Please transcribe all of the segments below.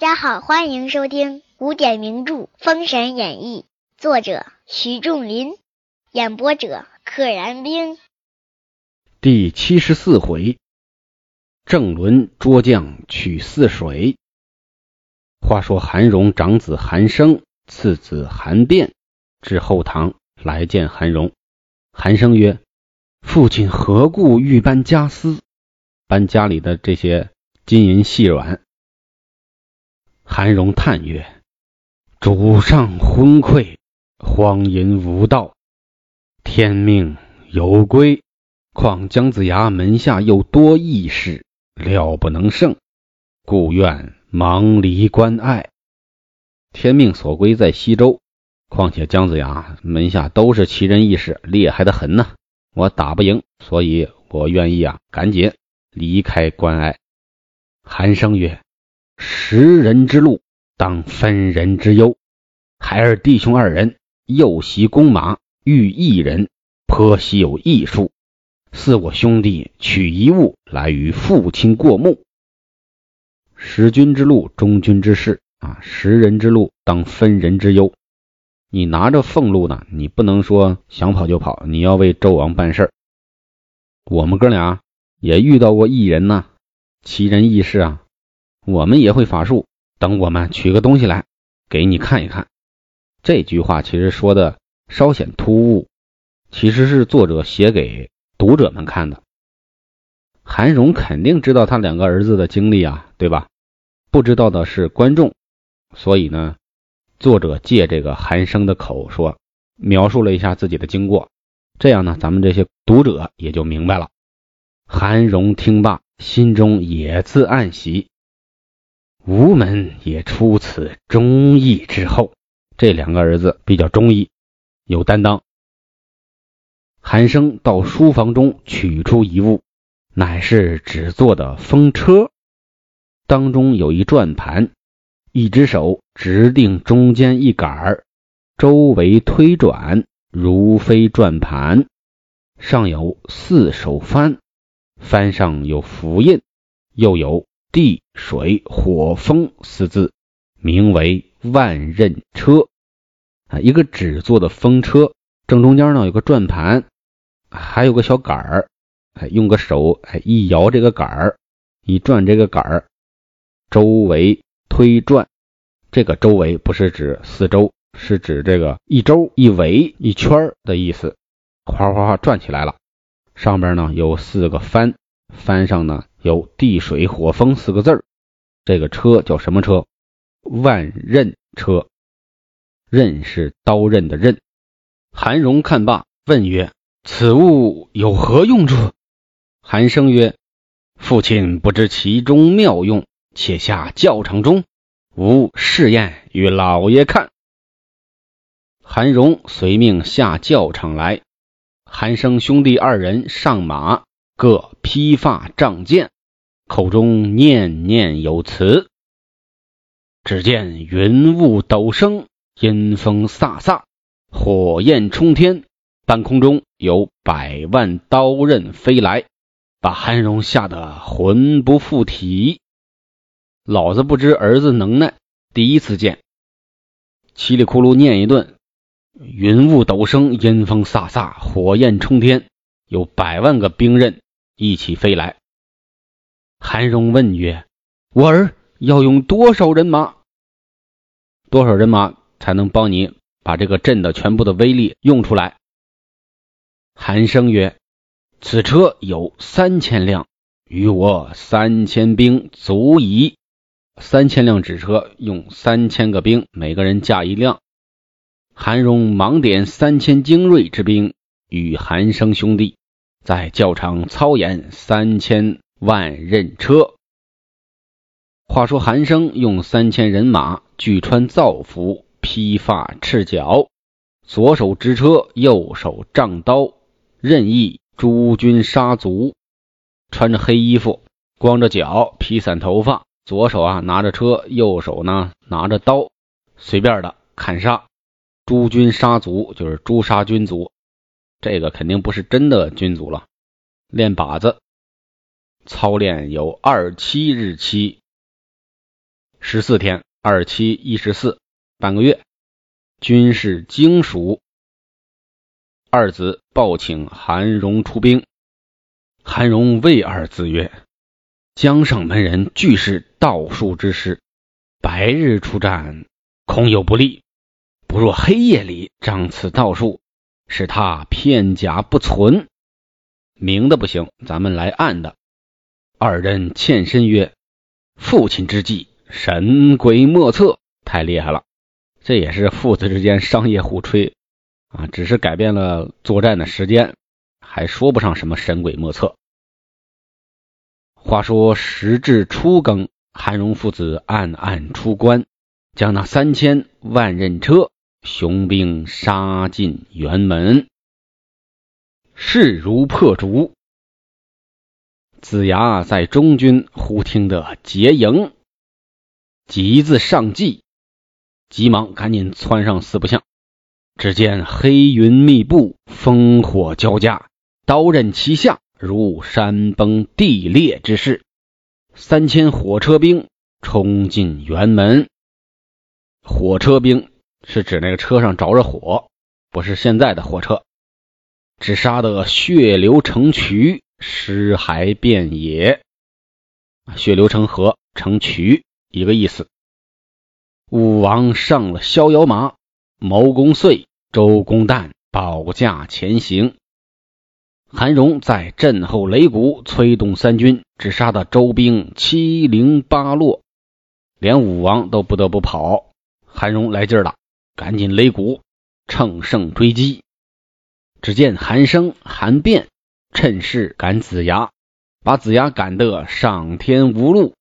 大家好，欢迎收听古典名著《封神演义》，作者徐仲林，演播者可燃冰。第七十四回，郑伦捉将取泗水。话说韩荣长子韩生，次子韩变至后堂来见韩荣。韩生曰：“父亲何故欲搬家私？搬家里的这些金银细软。”韩荣叹曰：“主上昏聩，荒淫无道，天命有归。况姜子牙门下又多义士，料不能胜，故愿忙离关隘。天命所归在西周，况且姜子牙门下都是奇人异士，厉害的很呐，我打不赢，所以我愿意啊，赶紧离开关隘。”韩生曰。识人之路，当分人之忧。孩儿弟兄二人又习弓马，遇异人，颇习有异术。似我兄弟取一物来与父亲过目。识君之路，忠君之事啊！识人之路，当分人之忧。你拿着俸禄呢，你不能说想跑就跑，你要为纣王办事儿。我们哥俩也遇到过异人呐，奇人异事啊。我们也会法术，等我们取个东西来给你看一看。这句话其实说的稍显突兀，其实是作者写给读者们看的。韩荣肯定知道他两个儿子的经历啊，对吧？不知道的是观众，所以呢，作者借这个韩生的口说，描述了一下自己的经过，这样呢，咱们这些读者也就明白了。韩荣听罢，心中也自暗喜。吴门也出此忠义之后，这两个儿子比较忠义，有担当。韩生到书房中取出一物，乃是纸做的风车，当中有一转盘，一只手直定中间一杆儿，周围推转，如飞转盘，上有四手幡，幡上有符印，又有。地水火风四字，名为万仞车啊，一个纸做的风车，正中间呢有个转盘，还有个小杆儿，哎，用个手哎一摇这个杆儿，一转这个杆儿，周围推转。这个周围不是指四周，是指这个一周一围一圈的意思，哗哗哗转起来了。上边呢有四个帆，帆上呢。有地水火风四个字儿，这个车叫什么车？万刃车，刃是刀刃的刃。韩荣看罢，问曰：“此物有何用处？”韩生曰：“父亲不知其中妙用，且下教场中，吾试验与老爷看。”韩荣随命下教场来，韩生兄弟二人上马。各披发仗剑，口中念念有词。只见云雾陡升，阴风飒飒，火焰冲天，半空中有百万刀刃飞来，把韩荣吓得魂不附体。老子不知儿子能耐，第一次见，叽里咕噜念一顿。云雾陡升，阴风飒飒，火焰冲天，有百万个兵刃。一起飞来。韩荣问曰：“我儿要用多少人马？多少人马才能帮你把这个阵的全部的威力用出来？”韩生曰：“此车有三千辆，与我三千兵足矣。三千辆纸车用三千个兵，每个人驾一辆。”韩荣忙点三千精锐之兵与韩生兄弟。在教场操演三千万刃车。话说韩生用三千人马，俱穿皂服，披发赤脚，左手执车，右手仗刀，任意诸军杀卒。穿着黑衣服，光着脚，披散头发，左手啊拿着车，右手呢拿着刀，随便的砍杀诸军杀卒，就是诛杀军卒。这个肯定不是真的军卒了，练靶子操练有二七日期。十四天，二七一十四，半个月。军事精熟。二子报请韩荣出兵。韩荣谓二子曰：“江上门人俱是道术之师，白日出战，恐有不利。不若黑夜里仗此道术，使他片甲不存。明的不行，咱们来暗的。”二人欠身曰：“父亲之计，神鬼莫测，太厉害了。”这也是父子之间商业互吹啊，只是改变了作战的时间，还说不上什么神鬼莫测。话说时至初更，韩荣父子暗暗出关，将那三千万人车雄兵杀进辕门，势如破竹。子牙在中军忽听得结营，急自上计。急忙赶紧窜上四不像，只见黑云密布，烽火交加，刀刃齐下，如山崩地裂之势。三千火车兵冲进辕门。火车兵是指那个车上着着火，不是现在的火车。只杀得血流成渠，尸骸遍野。血流成河，成渠，一个意思。武王上了逍遥马，谋公遂、周公旦保驾前行。韩荣在阵后擂鼓，催动三军，只杀得周兵七零八落，连武王都不得不跑。韩荣来劲了，赶紧擂鼓，乘胜追击。只见韩生、韩变趁势赶子牙，把子牙赶得上天无路。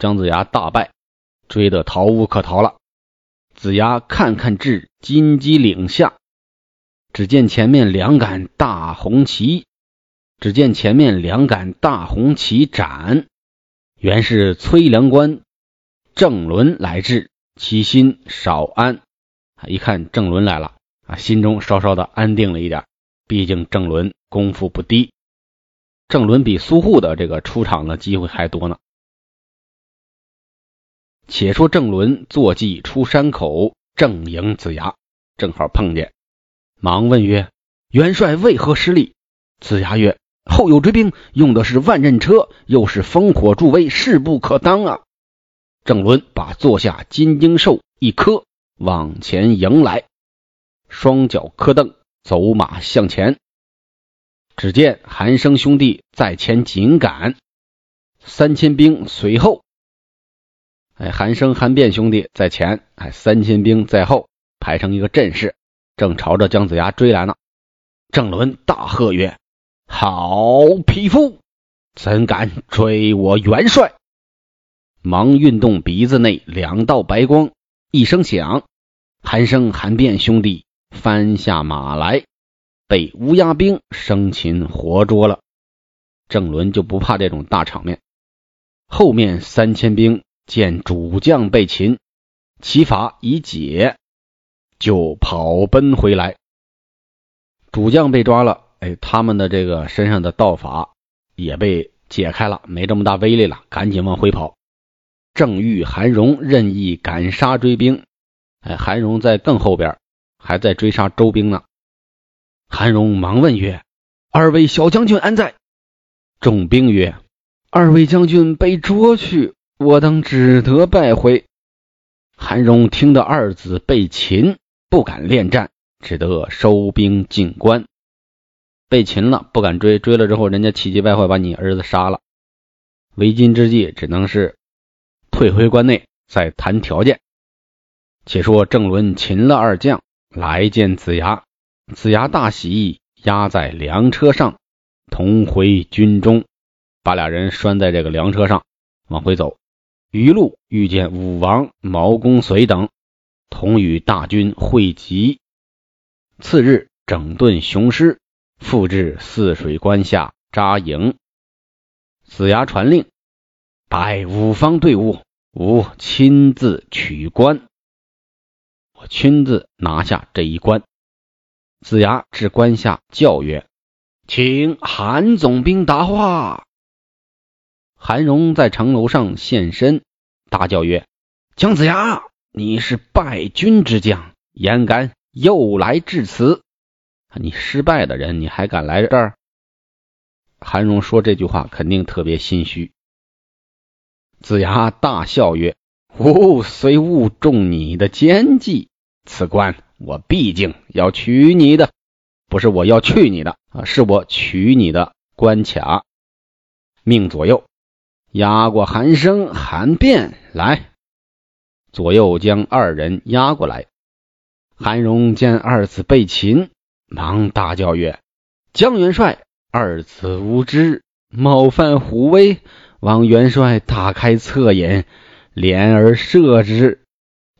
姜子牙大败，追得逃无可逃了。子牙看看至金鸡岭下，只见前面两杆大红旗，只见前面两杆大红旗展，原是崔良官郑伦来至，其心少安。啊一看郑伦来了啊，心中稍稍的安定了一点。毕竟郑伦功夫不低，郑伦比苏护的这个出场的机会还多呢。且说郑伦坐骑出山口，正迎子牙，正好碰见，忙问曰：“元帅为何失利？”子牙曰：“后有追兵，用的是万刃车，又是烽火助威，势不可当啊！”郑伦把坐下金睛兽一磕，往前迎来，双脚磕蹬，走马向前。只见韩生兄弟在前紧赶，三千兵随后。哎，韩生、韩变兄弟在前，哎，三千兵在后，排成一个阵势，正朝着姜子牙追来呢。郑伦大喝曰：“好匹夫，怎敢追我元帅？”忙运动鼻子内两道白光，一声响，韩生、韩变兄弟翻下马来，被乌鸦兵生擒活捉了。郑伦就不怕这种大场面，后面三千兵。见主将被擒，其法已解，就跑奔回来。主将被抓了，哎，他们的这个身上的道法也被解开了，没这么大威力了，赶紧往回跑。正遇韩荣任意赶杀追兵，哎，韩荣在更后边，还在追杀周兵呢。韩荣忙问曰：“二位小将军安在？”众兵曰：“二位将军被捉去。”我等只得败回。韩荣听得二子被擒，不敢恋战，只得收兵进关。被擒了，不敢追，追了之后，人家气急败坏，把你儿子杀了。为今之计，只能是退回关内，再谈条件。且说郑伦擒了二将，来见子牙，子牙大喜，押在粮车上，同回军中，把俩人拴在这个粮车上，往回走。余路遇见武王、毛公遂等，同与大军会集。次日整顿雄师，复至泗水关下扎营。子牙传令，摆五方队伍，吾亲自取关。我亲自拿下这一关。子牙至关下叫曰：“请韩总兵答话。”韩荣在城楼上现身，大叫曰：“姜子牙，你是败军之将，焉敢又来至此？你失败的人，你还敢来这儿？”韩荣说这句话肯定特别心虚。子牙大笑曰：“吾虽误中你的奸计，此关我毕竟要取你的，不是我要去你的啊，是我取你的关卡。命左右押过韩生、韩变来。左右将二人押过来。韩荣见二子被擒，忙大叫曰：‘江元帅！’二子无知，冒犯虎威，望元帅大开侧眼，怜而赦之。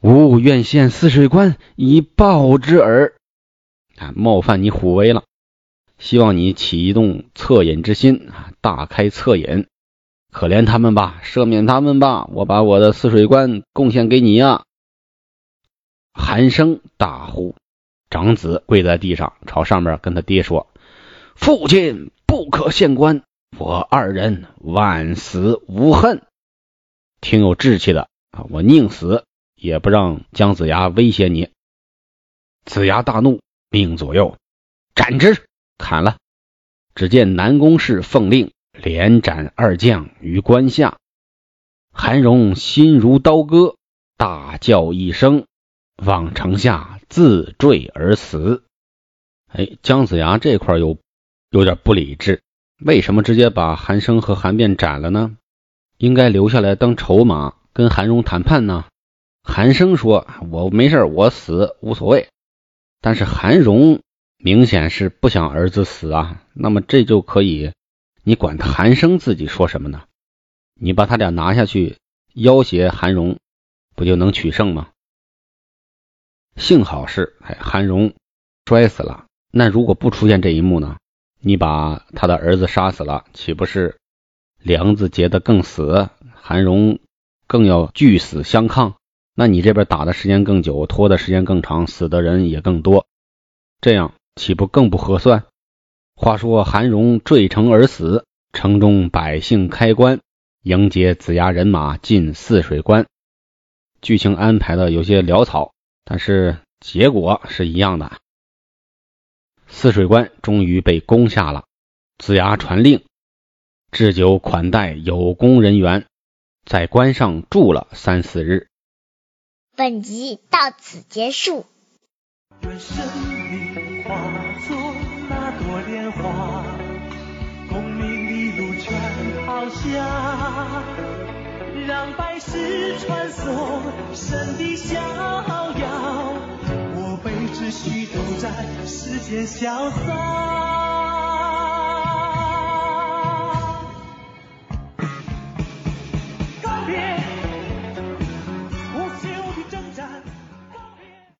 吾愿献泗水关以报之耳。啊，冒犯你虎威了，希望你启动恻隐之心啊，大开侧眼，可怜他们吧，赦免他们吧，我把我的泗水关贡献给你呀。韩生大呼，长子跪在地上，朝上面跟他爹说。父亲不可献官，我二人万死无恨，挺有志气的啊！我宁死也不让姜子牙威胁你。子牙大怒，命左右斩之，砍了。只见南宫氏奉令连斩二将于关下，韩荣心如刀割，大叫一声，往城下自坠而死。哎，姜子牙这块有。有点不理智，为什么直接把韩生和韩变斩了呢？应该留下来当筹码，跟韩荣谈判呢。韩生说：“我没事，我死无所谓。”但是韩荣明显是不想儿子死啊。那么这就可以，你管韩生自己说什么呢？你把他俩拿下去要挟韩荣，不就能取胜吗？幸好是，哎，韩荣摔死了。那如果不出现这一幕呢？你把他的儿子杀死了，岂不是梁子结得更死，韩荣更要拒死相抗？那你这边打的时间更久，拖的时间更长，死的人也更多，这样岂不更不合算？话说韩荣坠城而死，城中百姓开棺迎接子牙人马进泗水关，剧情安排的有些潦草，但是结果是一样的。泗水关终于被攻下了，子牙传令，置酒款待有功人员，在关上住了三四日。本集到此结束。愿生命化作那朵莲花，功名利禄全抛下，让百世传颂神的逍遥。我辈只需都在世间潇洒。